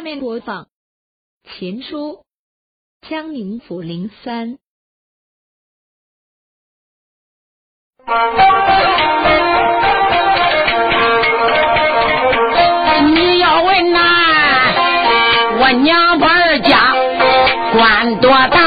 下面播放《秦书·江宁府零三》。你要问呐，我娘们儿家官多大？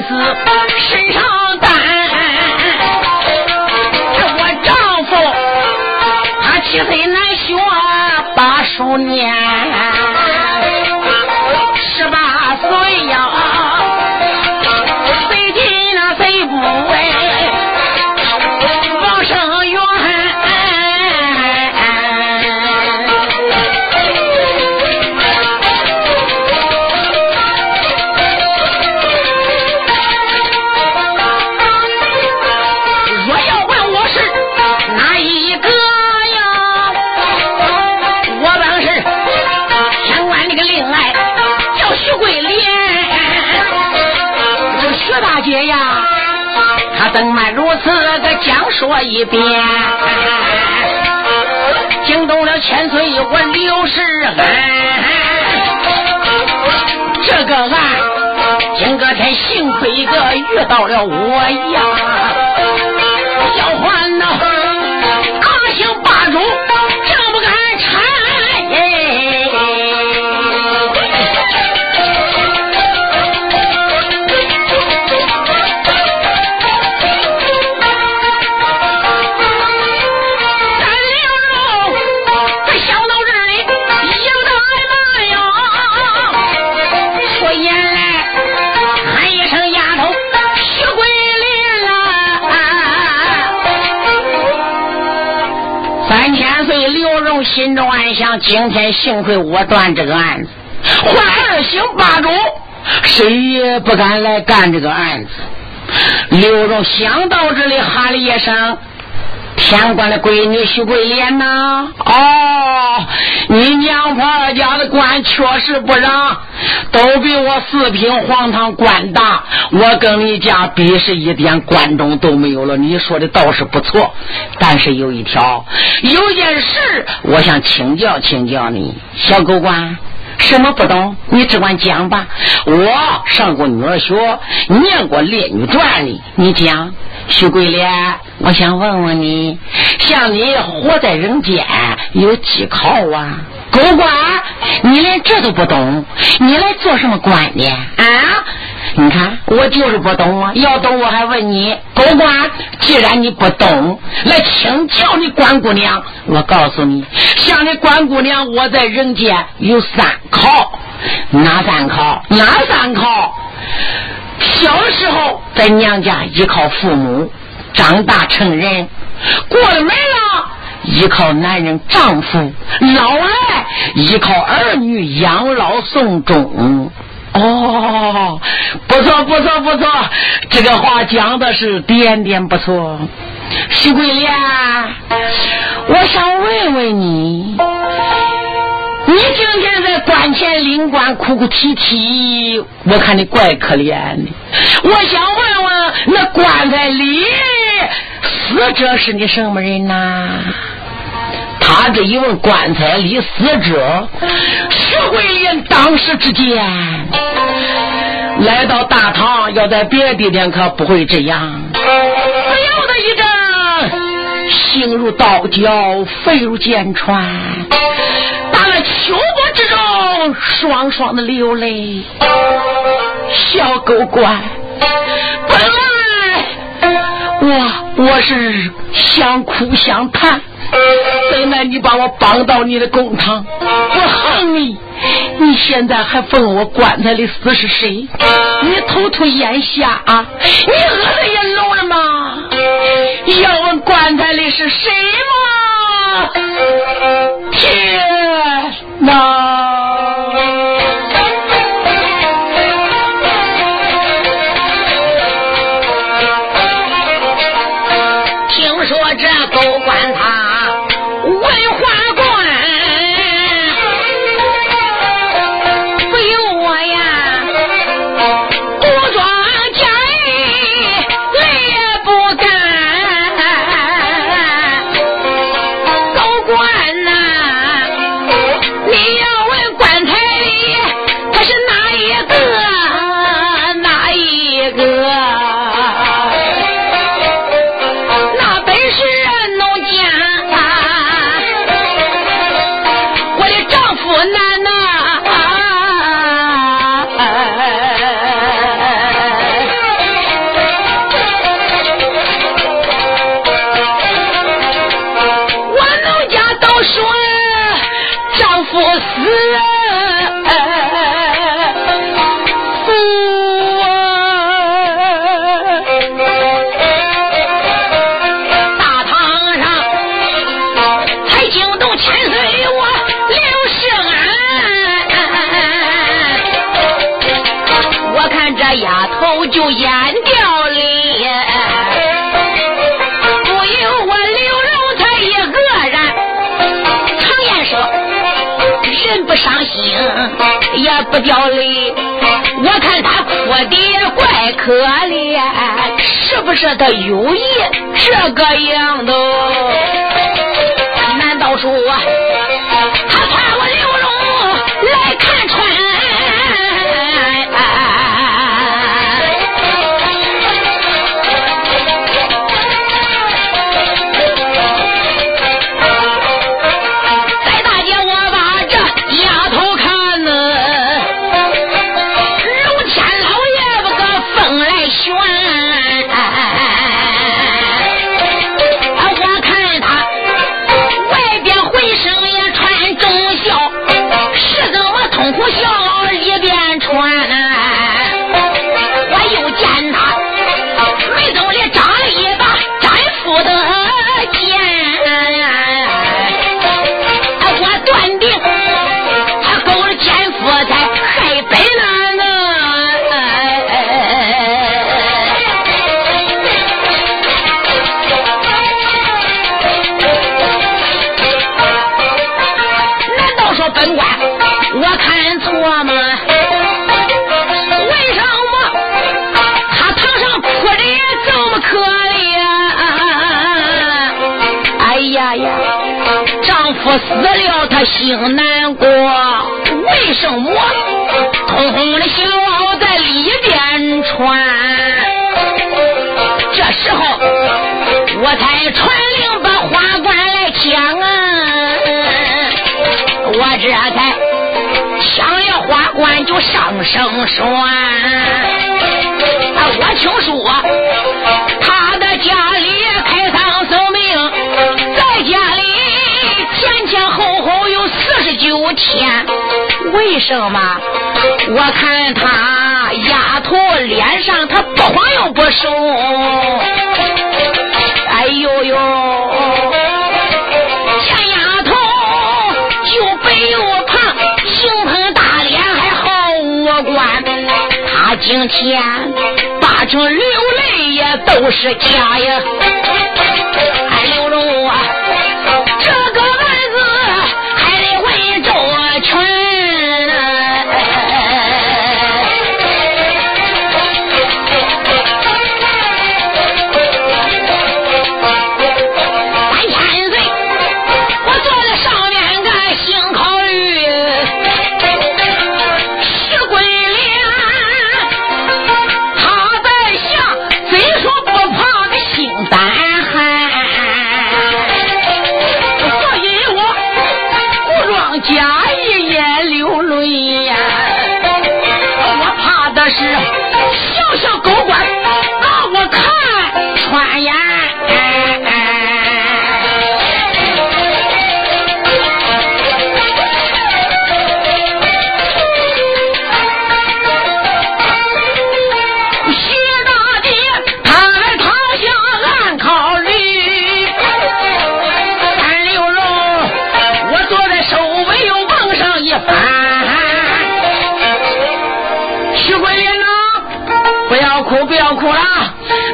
身上担，这我丈夫他七岁难学把书念，我一遍，惊动了千岁我刘世安。这个案，今个天幸亏个遇到了我呀，小环呐，心中暗想：今天幸亏我断这个案子，换二星八主，谁也不敢来干这个案子。刘荣想到这里，喊了一声。天官的闺女徐桂莲呐，哦，你娘婆家的官确实不让，都比我四品黄堂官大。我跟你家比是一点关中都没有了。你说的倒是不错，但是有一条，有件事我想请教请教你，小狗官，什么不懂？你只管讲吧。我上过女儿学，念过《列女传》里，你讲。徐桂莲，我想问问你，像你活在人间有几靠啊？狗官，你连这都不懂，你来做什么官的啊？你看，我就是不懂啊！要懂我还问你，狗官，既然你不懂，来请教你关姑娘。我告诉你，像你关姑娘，我在人间有三靠，哪三靠？哪三靠？小时候在娘家依靠父母，长大成人，过了门了依靠男人丈夫，老来依靠儿女养老送终。哦，不错不错不错，这个话讲的是点点不错。徐桂莲，我想问问你。你今天在关前领官哭哭啼啼，我看你怪可怜的。我想问问，那棺材里死者是你什么人呐？他这一问，棺材里死者，徐桂莲当时之间，来到大堂，要在别的地点可不会这样。不由得一阵心如刀绞，肺如剑穿，秋波之中，双双的流泪。小狗官，本来我我是想哭想叹。怎奈你把我绑到你的公堂，我恨你！你现在还问我棺材里死是谁？你偷偷咽下啊！你饿的也聋了吗？要问棺材里是谁吗？天哪！眼掉泪。不由我刘荣他一个人，常言说，人不伤心也不掉泪。我看他哭的怪可怜，是不是他有意这个样子？难道说他怕我刘荣来看穿？死了，他心难过。为什么？通红的小袄在里边穿。这时候，我才传令把花冠来抢啊！我这才抢了花冠，就上声说：我听说九天，为什么？我看他丫头脸上他不黄又不瘦，哎呦呦，见丫头又白又胖，形成大脸还好五官，他今天八成流泪也都是假呀。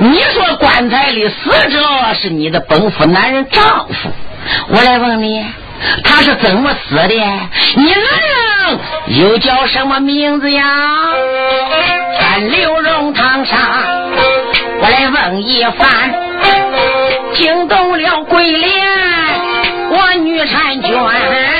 你说棺材里死者是你的本府男人丈夫，我来问你，他是怎么死的？你男人又叫什么名字呀？在刘荣堂上，我来问一番，惊动了桂莲，我女婵娟。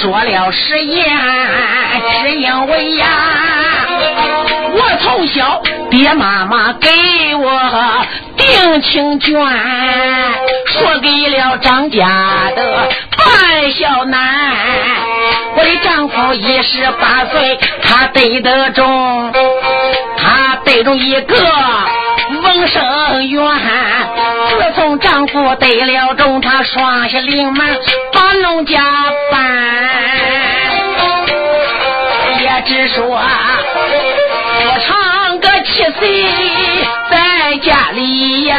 说了实言，是因为呀，我从小爹妈妈给我定情卷，说给了张家的半小男。我的丈夫一十八岁，他得得中，他得中一个。翁生元，自从丈夫得了中，他双下临门把农家办，也只说我唱个七岁在家里呀，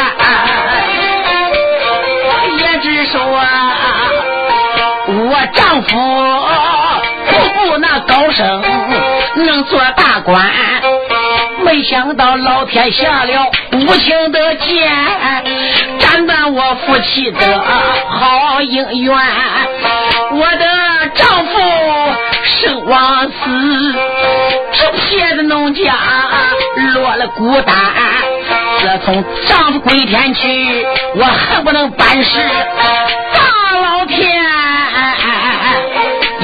也只说我丈夫不那高升，能做大官。没想到老天下了无情的剑，斩断我夫妻的好姻缘。我的丈夫生往死，这撇子农家落了孤单。自从丈夫归天去，我恨不能办事。大老天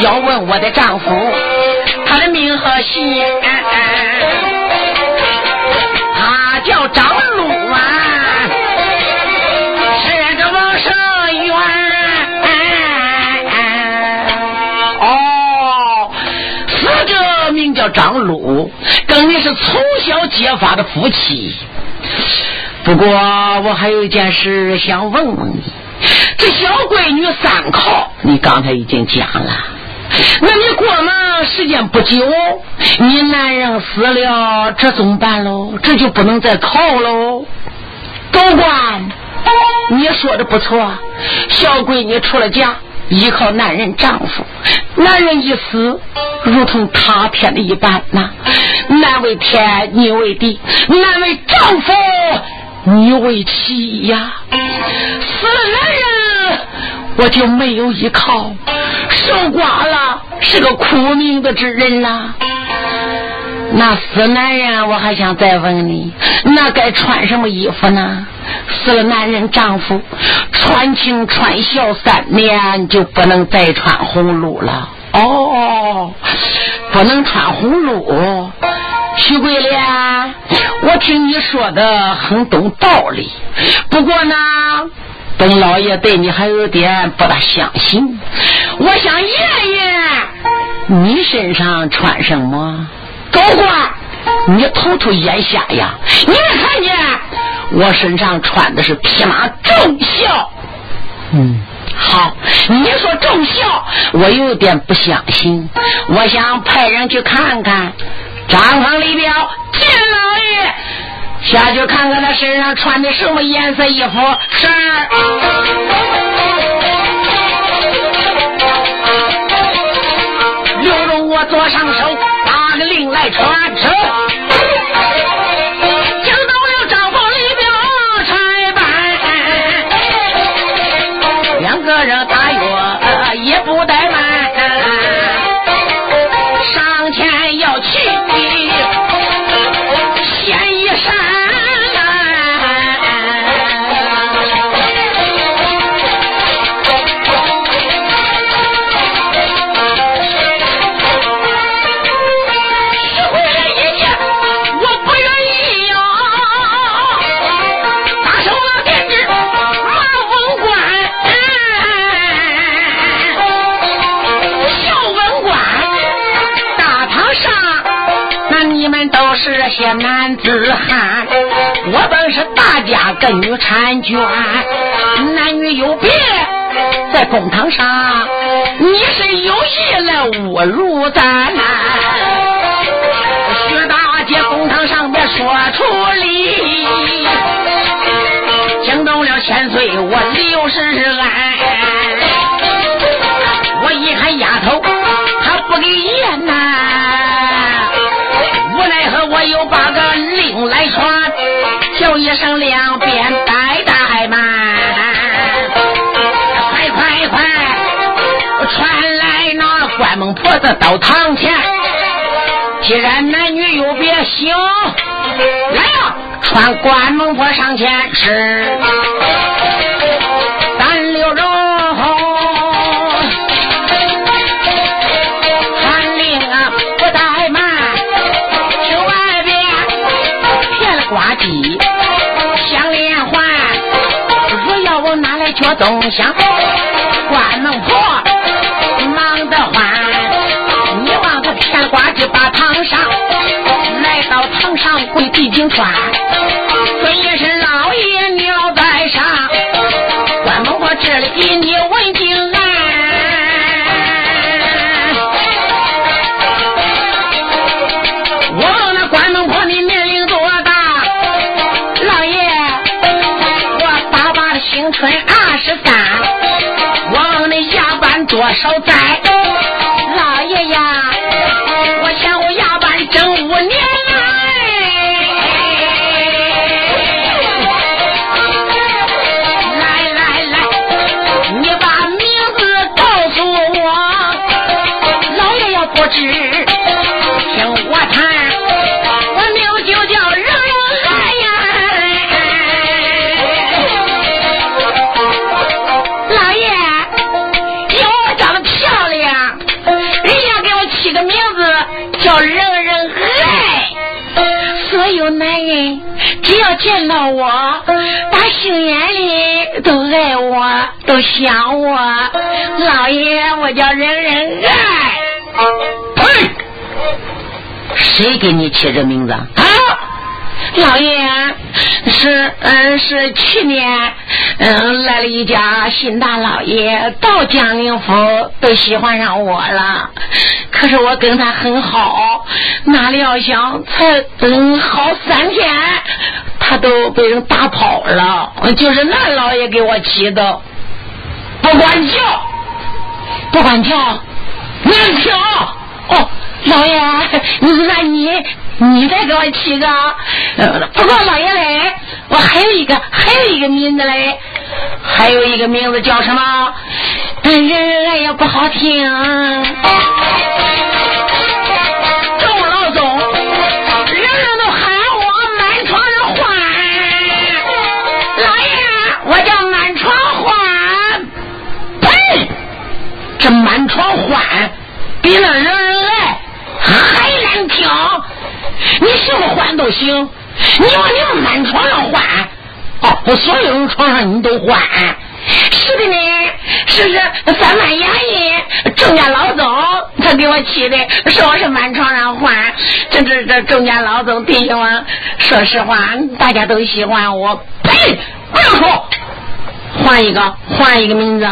要问我的丈夫，他的命和姓。张鲁，跟你是从小结发的夫妻。不过我还有一件事想问问你，这小闺女三考，你刚才已经讲了。那你过门时间不久，你男人死了，这怎么办喽？这就不能再考喽。高官，你说的不错，小闺女出了嫁，依靠男人丈夫，男人一死，如同塌天的一般呐。男为天，女为地，男为丈夫，女为妻呀。死了人，我就没有依靠。守寡了，是个苦命的之人啦。那死男人，我还想再问你，那该穿什么衣服呢？死了男人丈夫，穿青穿孝三年，就不能再穿红辘了。哦，不能穿红辘。徐桂莲，我听你说的很懂道理，不过呢。董老爷对你还有点不大相信，我想爷爷，你身上穿什么？高官，你偷偷眼瞎呀？你没看见我身上穿的是匹马重孝？嗯，好，你说重孝，我有点不相信，我想派人去看看。张康李彪，见老爷。下去看看他身上穿的什么颜色衣服。是。打个令些男子汉，我本是大家跟女婵娟，男女有别在公堂上，你是有意来侮辱咱。徐大姐公堂上边说出理，惊动了。千岁，我六十安。到堂前。既然男女有别，行，来呀！传关门婆上前是，咱刘荣传令啊，不怠慢，去外边骗了呱唧，响连环，若要我拿来脚东乡，关门婆晴川昨夜是老爷尿在上关公我这里给你问平安我问那关东婆你年龄多大老爷我八八的新春二十三我问你下班多少站见到我，打心眼里都爱我，都想我。老爷，我叫人人爱。呸！谁给你起这名字啊？老爷，是嗯，是去年嗯来了一家新大老爷到江宁府，都喜欢上我了。可是我跟他很好，哪里要想才嗯好三天。他都被人打跑了，就是那老爷给我起的，不管叫，不管叫，难听。哦，老爷，你那你你再给我起个，不过老爷嘞，我还有一个还有一个名字嘞，还有一个名字叫什么？人人爱也不好听。众老总人人都喊我满床上换，老爷，我叫满床换。笨这满床欢，比那人人爱还难听。你什么欢都行，你往你满床上欢，哦，所有人床上你都换。是的呢，是是三班衙役郑家老总他给我起的，说我是满床上换。这这这郑家老总弟兄们，说实话，大家都喜欢我。呸！不要说，换一个，换一个名字。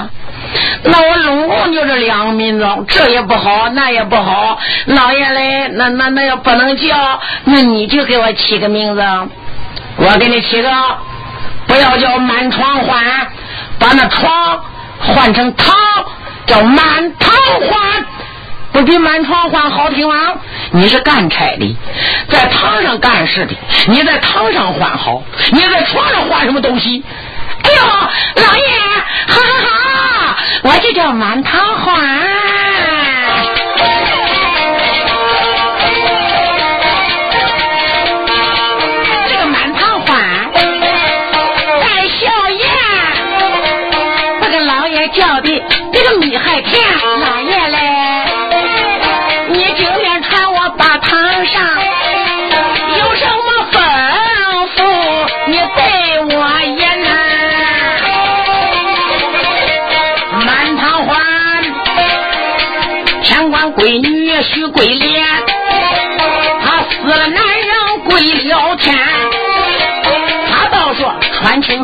那我拢共就这两个名字，这也不好，那也不好。老爷嘞，那那那要不能叫，那你就给我起个名字。我给你起个，不要叫满床欢，把那床换成堂，叫满堂欢，不比满床欢好听吗？你是干差的，在堂上干事的，你在堂上换好，你在床上换什么东西？哎呦，老爷，好好好，我就叫满堂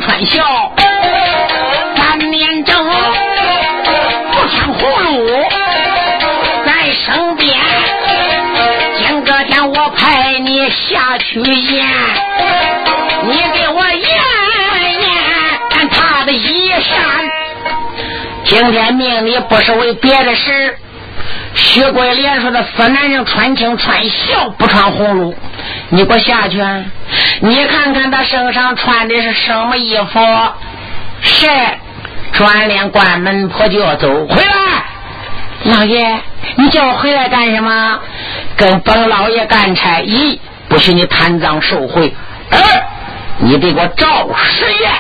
胆小，难免争，不像葫芦在身边。今个天我派你下去演，你给我演演咱他的衣衫。今天命里不是为别的事。薛桂莲说的死男人穿青穿孝不穿红路，你给我下去，啊你看看他身上穿的是什么衣服？是。转脸关门婆就要走，回来，老爷，你叫我回来干什么？跟本老爷干差。一，不许你贪赃受贿；二，你得给我照实验。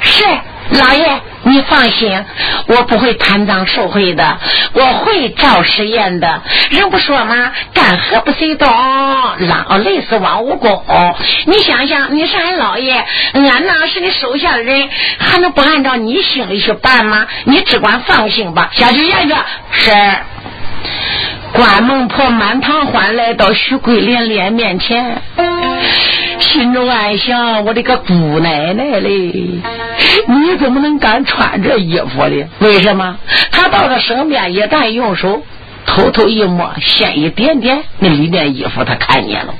是。老爷，你放心，我不会贪赃受贿的，我会照实验的。人不说吗？干活不随动，老累死王武功。你想想，你是俺老爷，俺那是你手下的人，还能不按照你心里去办吗？你只管放心吧。下去验去。是。关孟婆满堂欢来到徐桂莲脸面前。嗯心中暗想：我的个姑奶奶嘞！你怎么能敢穿这衣服呢？为什么？他到他身边，一旦用手偷偷一摸，先一点点，那里面衣服他看见了。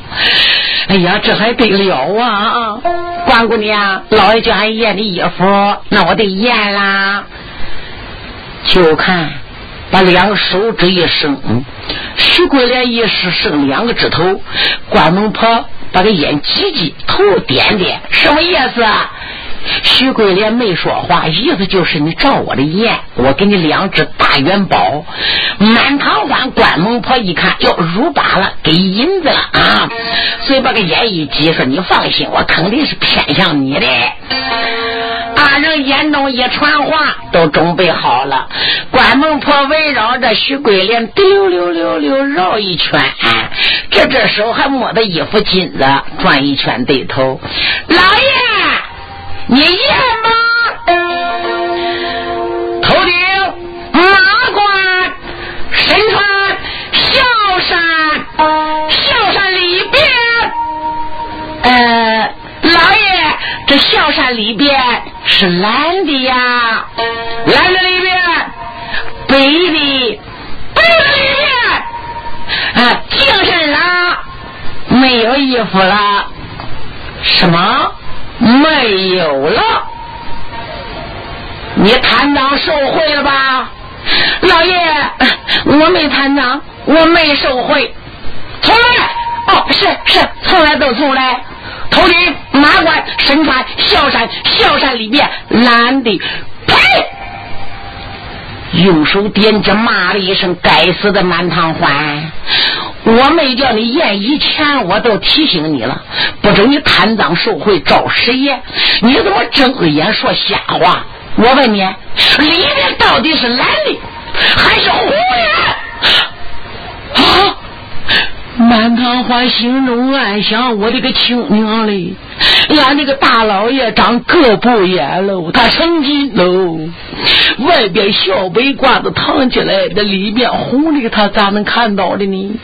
哎呀，这还得了啊！关姑娘，老爷叫俺验的衣服，那我得验啦。就看，把两个手指一伸，徐桂莲一时剩两个指头，关门婆。把个眼挤挤，头点点，什么意思？啊？徐桂莲没说话，意思就是你照我的眼，我给你两只大元宝。满堂欢，关门婆一看，哟，入把了，给银子了啊！所以把个眼一挤，说你放心，我肯定是偏向你的。大人眼中一传话，都准备好了。关孟婆围绕着徐桂莲溜溜溜溜绕一圈，这这手还摸着衣服襟子转一圈对头。老爷，你是蓝的呀，蓝的里面，白的，白的里面，啊，精神了，没有衣服了，什么？没有了？你贪赃受贿了吧？老爷，我没贪赃，我没受贿，从来。哦，是是，从来都从来。头顶马冠，身穿孝衫，孝衫里面蓝的，呸！用手点着，骂了一声：“该死的满堂欢！我没叫你验，以前我都提醒你了，不准你贪赃受贿，照实业。你怎么睁着眼说瞎话？我问你，里面到底是蓝的还是红的？啊！”满堂欢心中暗想：我的个亲娘嘞！俺那个大老爷长个不眼喽，他成精喽。外边小白褂子烫起来，那里面红的，他咋能看到的呢？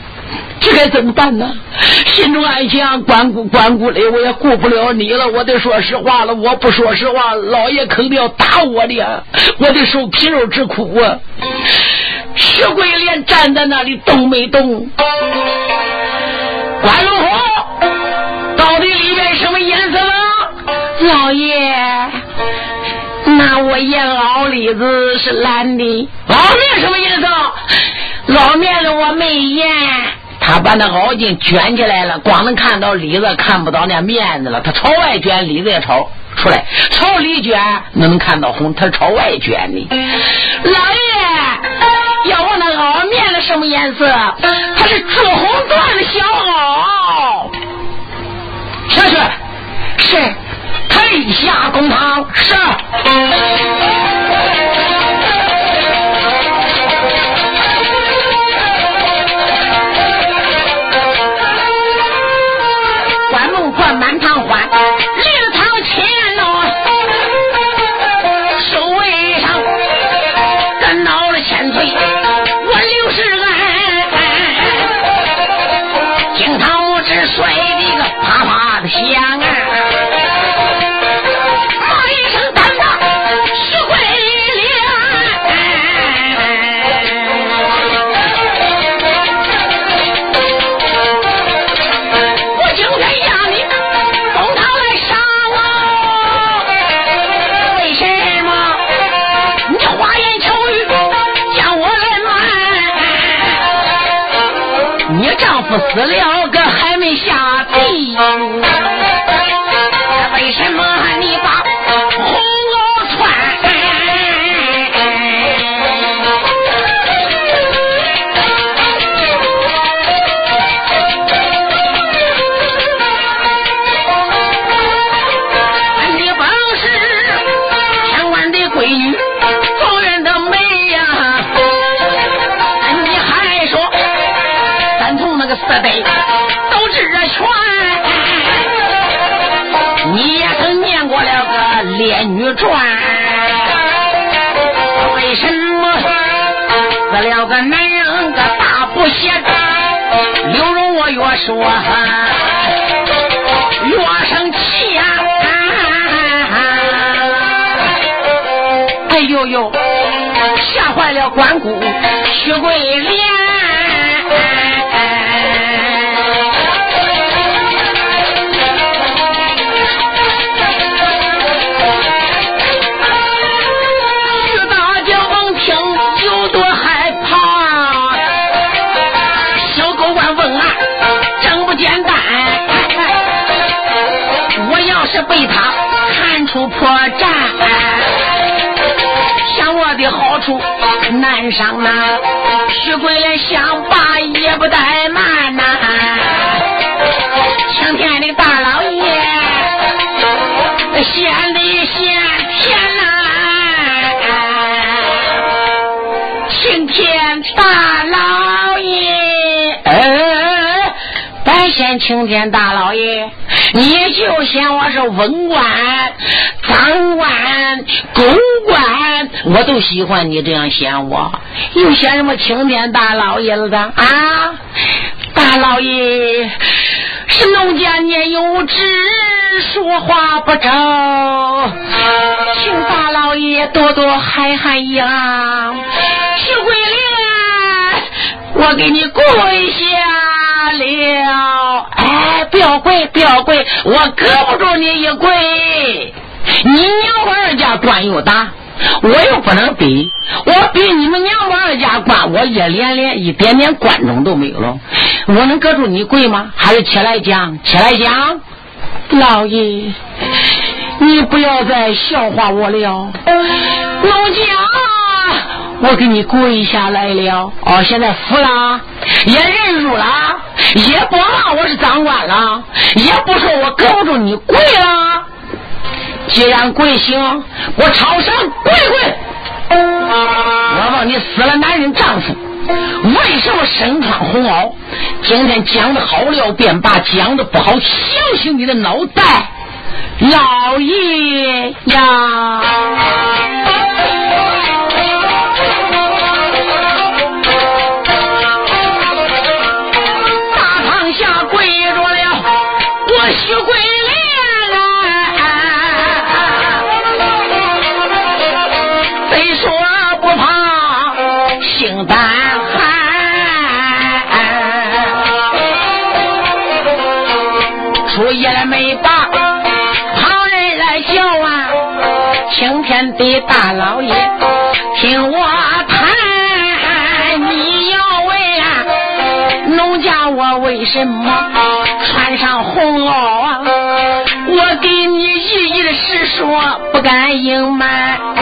这该怎么办呢？心中暗想：关顾关顾嘞，我也顾不了你了，我得说实话了。我不说实话，老爷肯定要打我的，我得受皮肉之苦啊！徐桂莲站在那里动没动？关龙虎，到底里面什么颜色呢？老爷，那我验老李子是蓝的。老面什么颜色？老面的我没验。他把那袄巾卷起来了，光能看到里子，看不到那面子了。他朝外卷，里子也朝出来；朝里卷，能看到红。他朝外卷的。老爷。什么颜色？它是紫红缎的小袄。下去，是，退下公堂，是。都知这全，你也曾念过了个《烈女传》，为什么死了个男人个大不写？刘荣我越说越生气呀！哎呦呦，吓坏了关公徐桂莲。被他看出破绽，想我的好处难上呐，徐桂莲想罢也不怠慢呐，青天的大老爷，献的献天呐，青天大老爷，哎，白献青天大老爷。你就嫌我是文官、赃官、狗官，我都喜欢你这样嫌我，又嫌什么青天大老爷了的啊？大老爷是农家年幼稚，说话不着，请大老爷多多海涵呀。徐桂莲，我给你跪下。了，不要跪，不要跪，我搁不住你一跪。你娘们二家官又大，我又不能比，我比你们娘们二家官，我一连连一点点官种都没有了，我能搁住你跪吗？还是起来讲，起来讲，老爷，你不要再笑话我了，老家。我给你跪下来了，哦，现在服了，也认输了，也不骂我是赃官了，也不说我勾着你跪了。既然跪行，我朝上跪跪。我问你，死了男人丈夫，为什么身穿红袄？今天讲的好了便罢，讲的不好，相信你的脑袋，老爷呀！的大老爷，听我谈，你要问啊，农家我为什么穿上红袄啊？我给你一一的实说，不敢隐瞒。可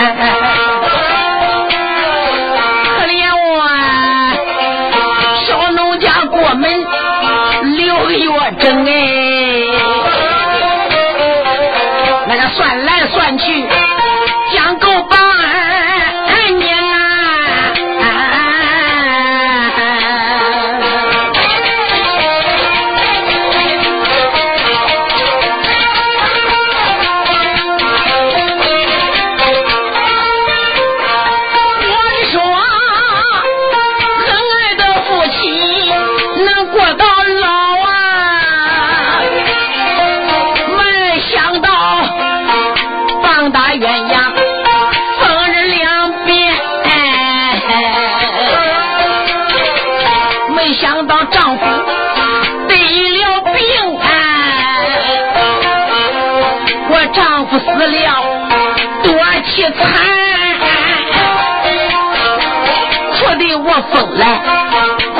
风来，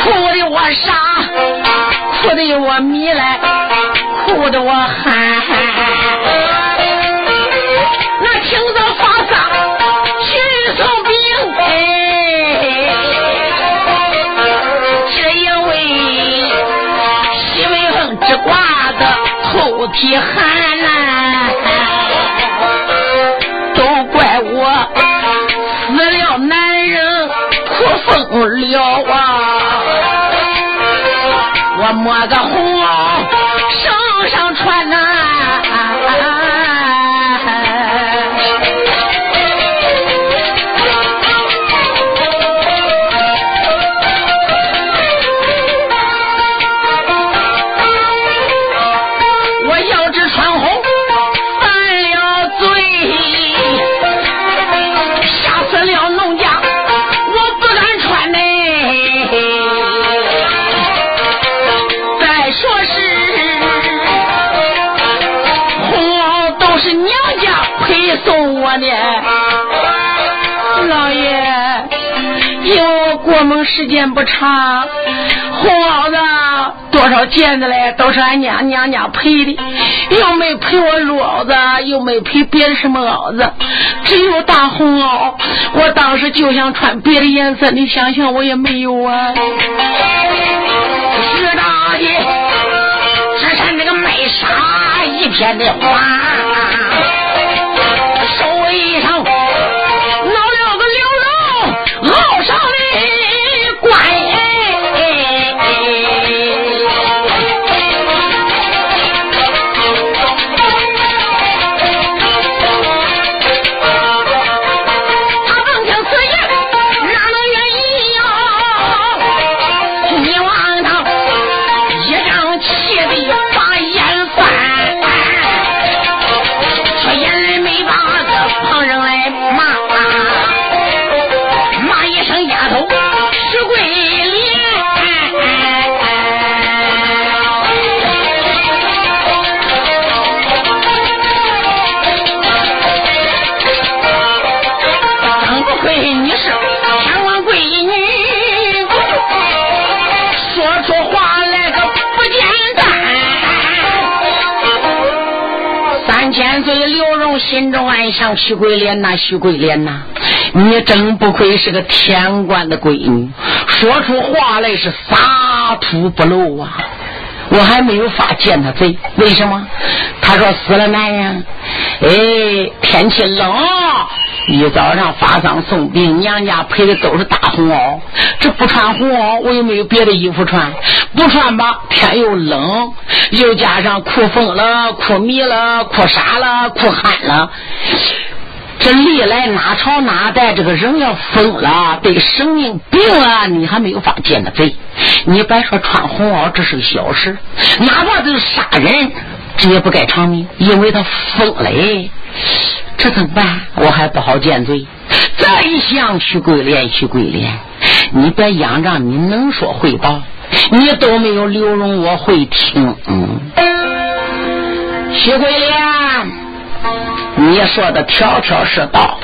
哭的我傻，哭得我迷来，哭得我喊。那听着发丧，去送病，哎，只因为西北风直刮的头皮寒时间不长，红袄子多少件子嘞，都是俺娘娘家陪的，又没陪我绿袄子，又没陪别的什么袄子，只有大红袄。我当时就想穿别的颜色，你想想我也没有啊。知道的，只剩这个麦纱一片的花，心中暗想：徐桂莲呐，徐桂莲呐，你真不愧是个天官的闺女，说出话来是洒土不漏啊！我还没有法见他贼，为什么？他说死了男人，哎，天气冷，一早上发丧送殡，娘家陪的都是大红袄，这不穿红袄，我又没有别的衣服穿，不穿吧，天又冷，又加上哭疯了、哭迷了、哭傻了、哭憨了。这历来哪朝哪代，这个人要疯了，得生命病了，你还没有法见的贼。你别说穿红袄，这是个小事，哪怕就是杀人，这也不该偿命，因为他疯了。这怎么办？我还不好见罪。再一想，徐桂莲，徐桂莲，你别仰仗你能说会道，你都没有刘荣我会听。嗯，徐桂莲。你说的条条是道，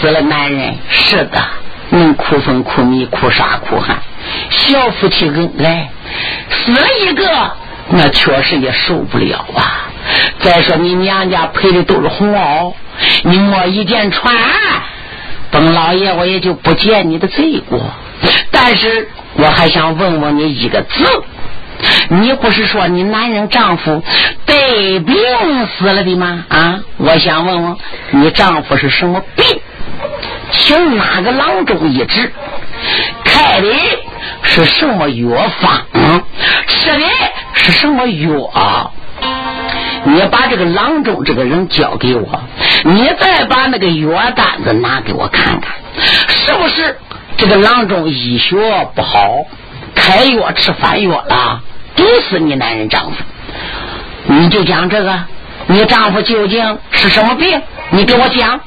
死了男人是的，能哭风哭迷哭傻哭喊，小夫妻恩爱，死了一个，那确实也受不了啊。再说你娘家配的都是红袄，你没一件穿，本老爷我也就不见你的罪过。但是我还想问问你一个字。你不是说你男人丈夫得病死了的吗？啊，我想问问你丈夫是什么病？请哪个郎中医治？开的是什么药方？吃的是什么药？你把这个郎中这个人交给我，你再把那个药单子拿给我看看，是不是这个郎中医学不好？开药吃反药了，毒死你男人丈夫。你就讲这个，你丈夫究竟是什么病？你给我讲。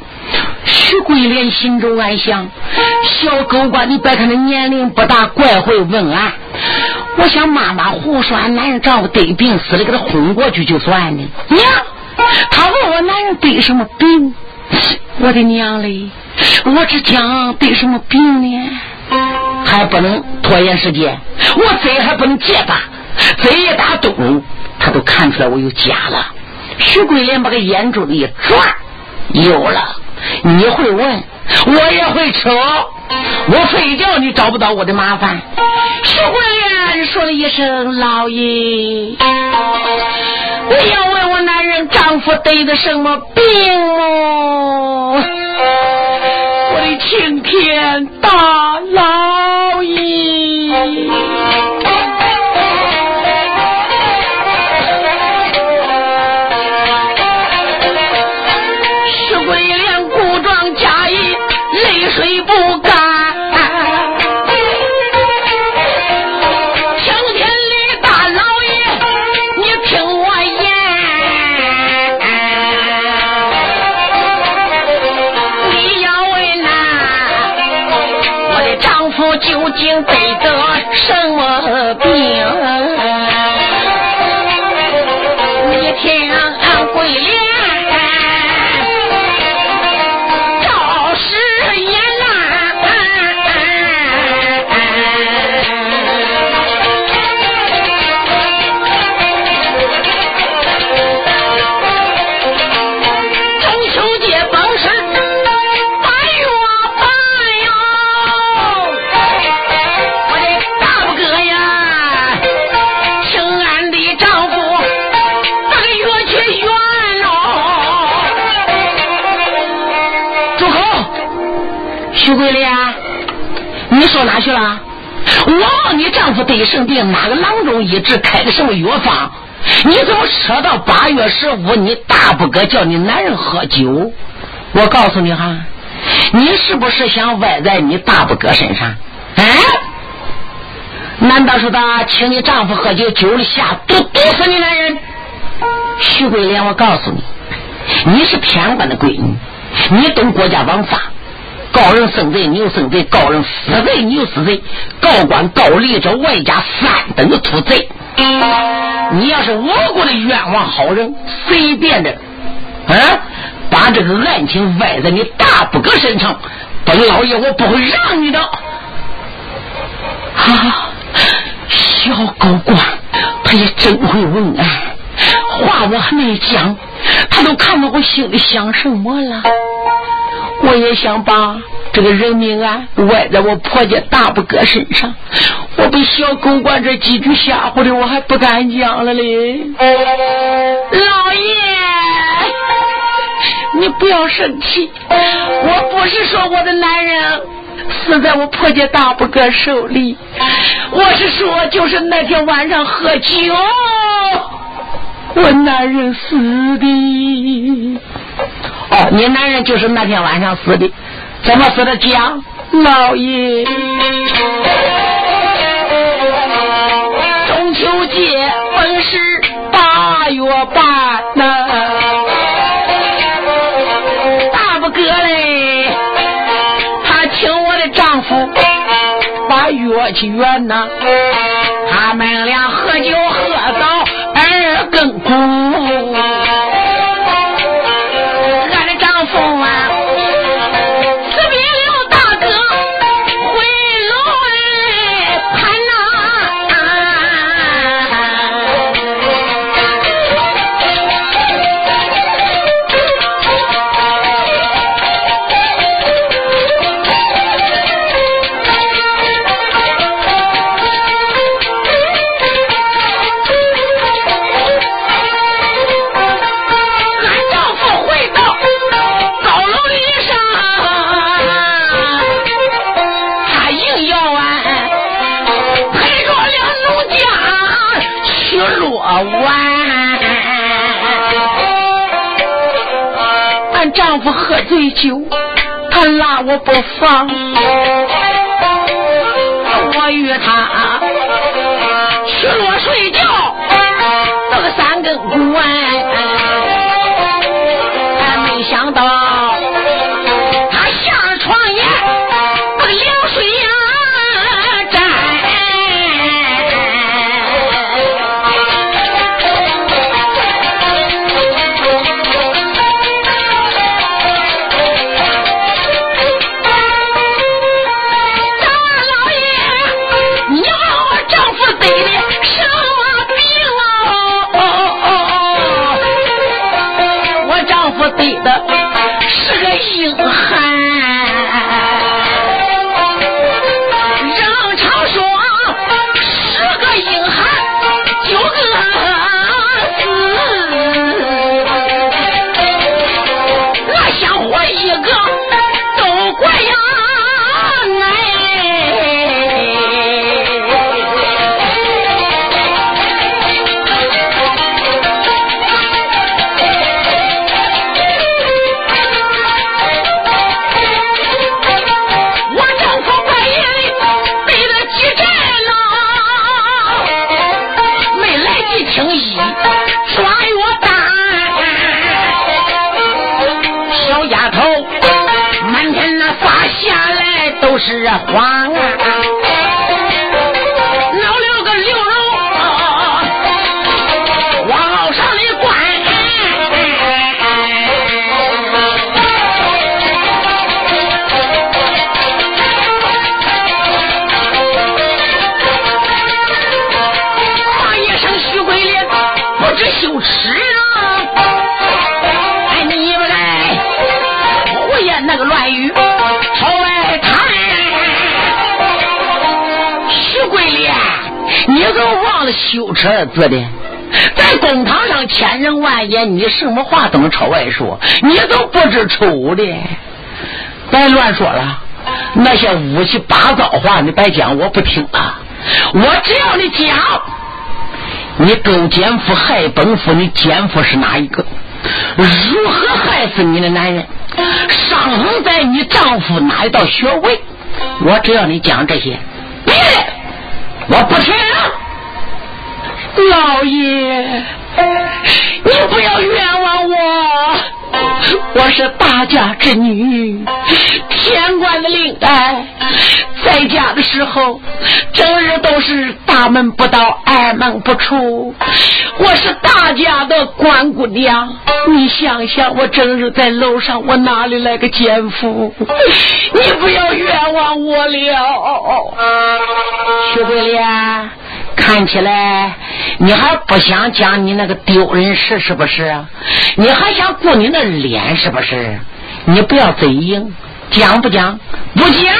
徐桂莲心中暗想：小狗官，你别看他年龄不大，怪会问俺。我想妈妈胡说，俺男人丈夫得病死了，给他轰过去就算了。娘，他问我男人得什么病？我的娘嘞！我只讲得什么病呢？还不能拖延时间，我嘴还不能结巴。这一打洞，他都看出来我有家了。徐桂莲把个眼珠子一转，有了。你会问，我也会扯。我睡觉你找不到我的麻烦。徐桂莲说了一声：“老爷，你要问我男人丈夫得的什么病哦？我的青天大老爷！”究竟得得什么病？丈夫得生病，哪个郎中医治，开的什么药方？你怎么扯到八月十五？你大不哥叫你男人喝酒？我告诉你哈，你是不是想歪在你大不哥身上？哎，难道说他请你丈夫喝酒，酒里下毒毒死你男人？徐桂莲，我告诉你，你是偏官的闺女，你懂国家王法。告人生罪，你又生罪；告人死罪，你又死罪。高官高吏这外加三等土贼。你要是我国的冤枉好人，随便的，啊，把这个案情歪在你大不哥身上，本老爷我不会让你的。啊，小狗官，他也真会问啊，话我还没讲，他都看到我心里想什么了。我也想把这个人命啊歪在我婆家大伯哥身上，我被小狗官这几句吓唬的，我还不敢讲了嘞。老爷，你不要生气，我不是说我的男人死在我婆家大伯哥手里，我是说就是那天晚上喝酒，我男人死的。哦，你男人就是那天晚上死的，怎么死的？讲，老爷，中秋节本是八月半呐，大不哥嘞，他请我的丈夫把月去圆呐，他们俩喝酒喝到二更鼓。俺丈夫喝醉酒，他拉我不放，我与他去了睡觉，到个三更鼓是啊花羞耻二字的，在公堂上千人万言，你什么话都能朝外说，你都不知丑的，别乱说了。那些乌七八糟话你别讲，我不听啊！我只要你讲，你勾奸夫害本夫，你奸夫是哪一个？如何害死你的男人？伤痕在你丈夫哪一道穴位？我只要你讲这些，别的我不听。老爷，你不要冤枉我，我是大家之女，天官的令爱，在家的时候，整日都是大门不到，二门不出。我是大家的关姑娘，你想想，我整日在楼上，我哪里来个奸夫？你不要冤枉我了，徐桂莲。看起来你还不想讲你那个丢人事是不是？你还想顾你那脸是不是？你不要嘴硬，讲不讲？不讲，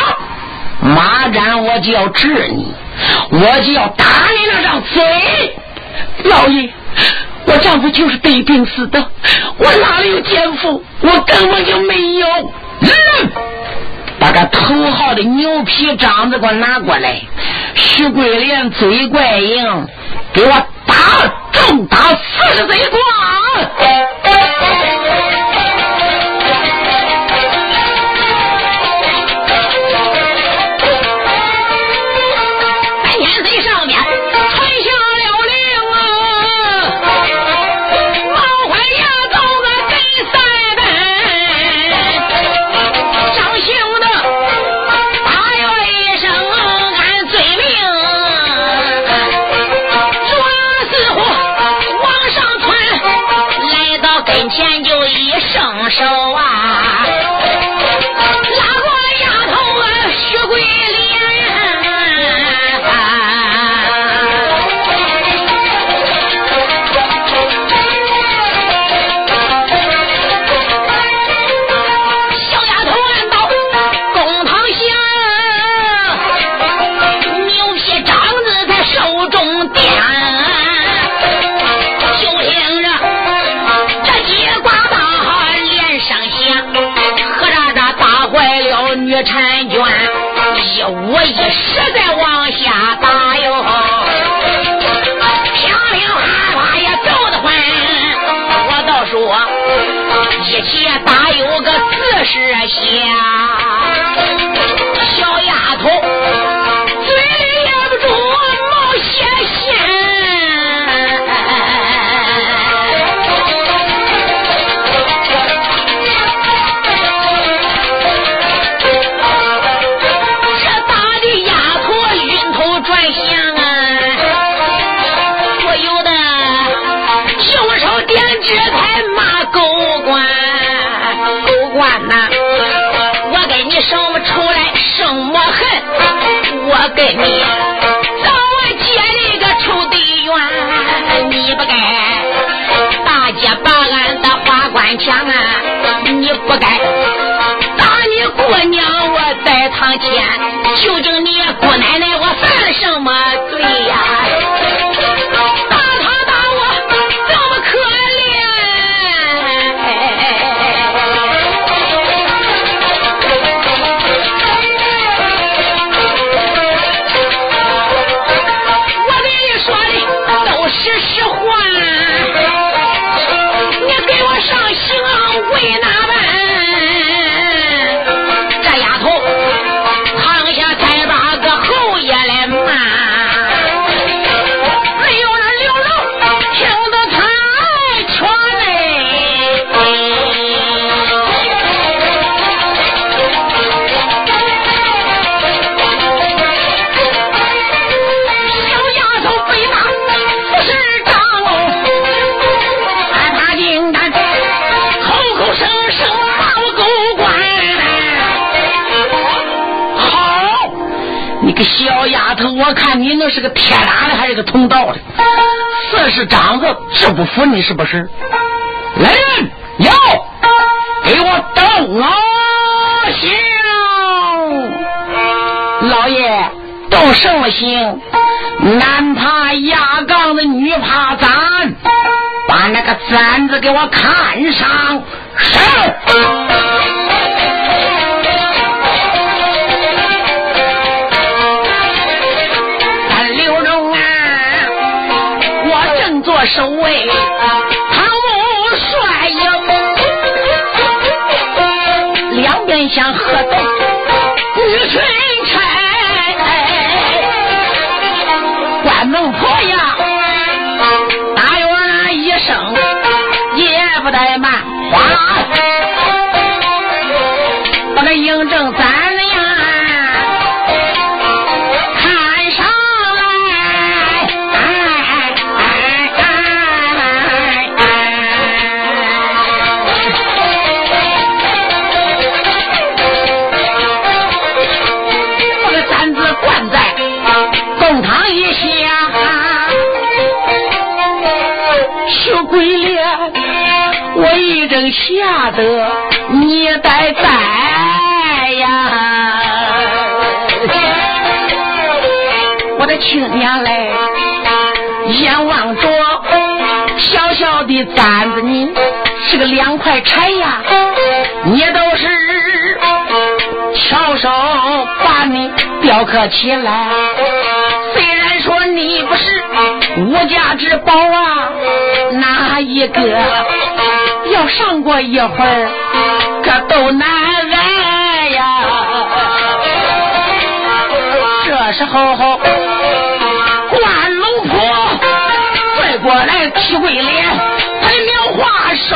马上我就要治你，我就要打你那张嘴。老爷，我丈夫就是得病死的，我哪里有奸夫？我根本就没有。嗯把个头号的牛皮章子给我拿过来，徐桂莲嘴怪硬，给我打重打四十贼光。我一时在往下打哟，乒铃啪啪也奏得欢。我倒说，一起打有个四十些。给你找我姐那个臭队员，你不该大姐把俺的花冠抢啊，你不该打你姑娘我在堂前，求求你姑奶。我看你那是个铁打的还是个铜道的？四是长子治不服你是不是？来人，要给我动啊！行，老爷动什么刑？男怕压杠的，女怕簪，把那个簪子给我看上。是。守卫吓得你呆呆呀！我的亲娘嘞，眼望着小小的簪子，你是个两块柴呀，你都是巧手把你雕刻起来。虽然说你不是无价之宝啊，哪一个？要上过一会儿，可都难挨呀。这时候，关龙婆拽过来提鬼脸，他的描画手，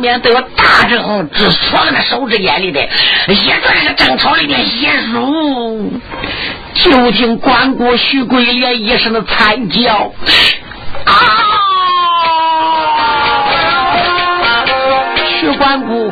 上面都有大正之戳在那手指眼里的，也在那个正朝里面写书，就听关谷徐桂莲一声的惨叫，啊！徐关谷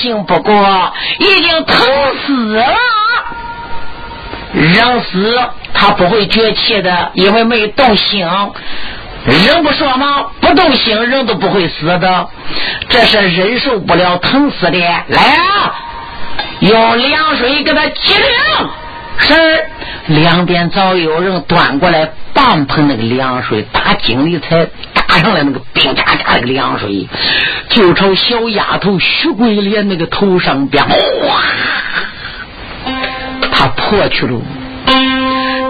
莲受刑不过，已经疼死了。人死他不会绝气的，因为没动刑。人不说吗？不动刑人都不会死的。这是忍受不了疼死的。来啊，用凉水给他激凉。是，两边早有人端过来半盆那个凉水，打井里才。打上来那个冰渣渣那个凉水，就朝小丫头徐桂莲那个头上边哗，他泼去了。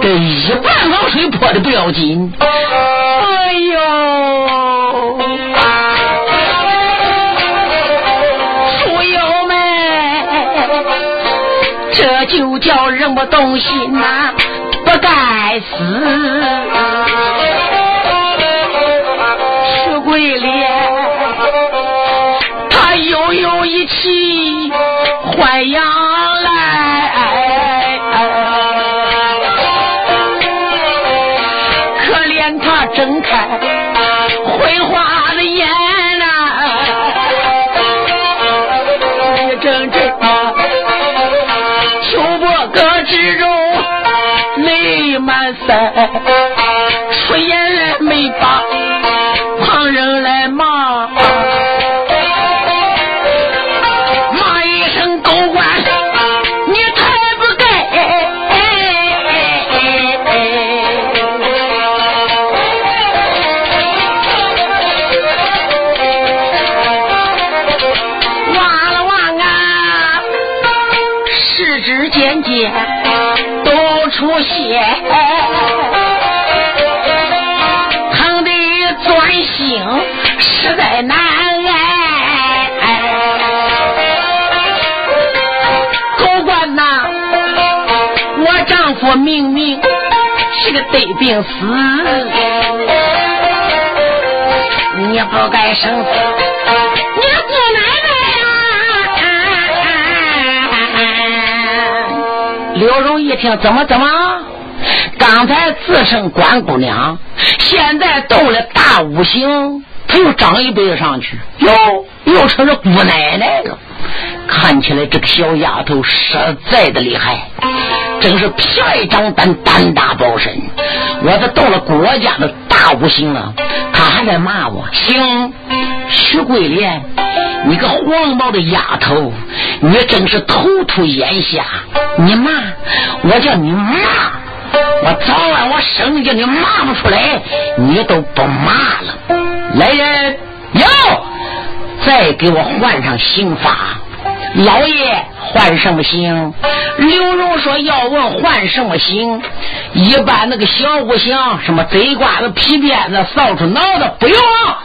这一半冷水泼的不要紧，哎呦，书友们，这就叫人不动心呐，不该死。徐桂莲，他又有一气坏阳来，可怜他睁开昏花的眼呐，一阵阵秋波哥之中泪满腮，出言来我明明是个得病死，你不该生死。你姑奶奶呀！刘荣一听，怎么怎么？刚才自称关姑娘，现在动了大五行，他又长一辈子上去，哟，又成了姑奶奶了。看起来这个小丫头实在的厉害，真是皮外长胆，胆大包身。我这动了国家的大五行了，他还在骂我。行，徐桂莲，你个黄毛的丫头，你真是头秃眼瞎。你骂，我叫你骂。我早晚我生叫你骂不出来，你都不骂了。来人，哟，再给我换上刑法。老爷换什么刑？刘荣说要问换什么刑？一般那个小五行，什么贼瓜子、皮鞭子、扫帚、脑子不用了，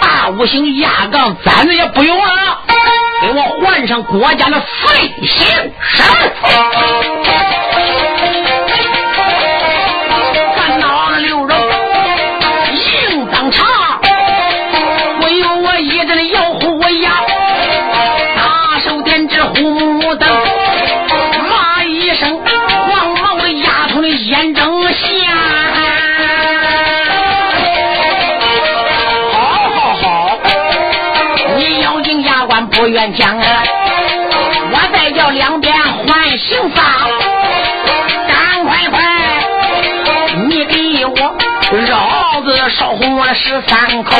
大五行压杠簪子也不用啊！给我换上国家的废刑绳。愿讲啊！我再叫两边换刑法，赶快快，你给我绕子烧红了十三口，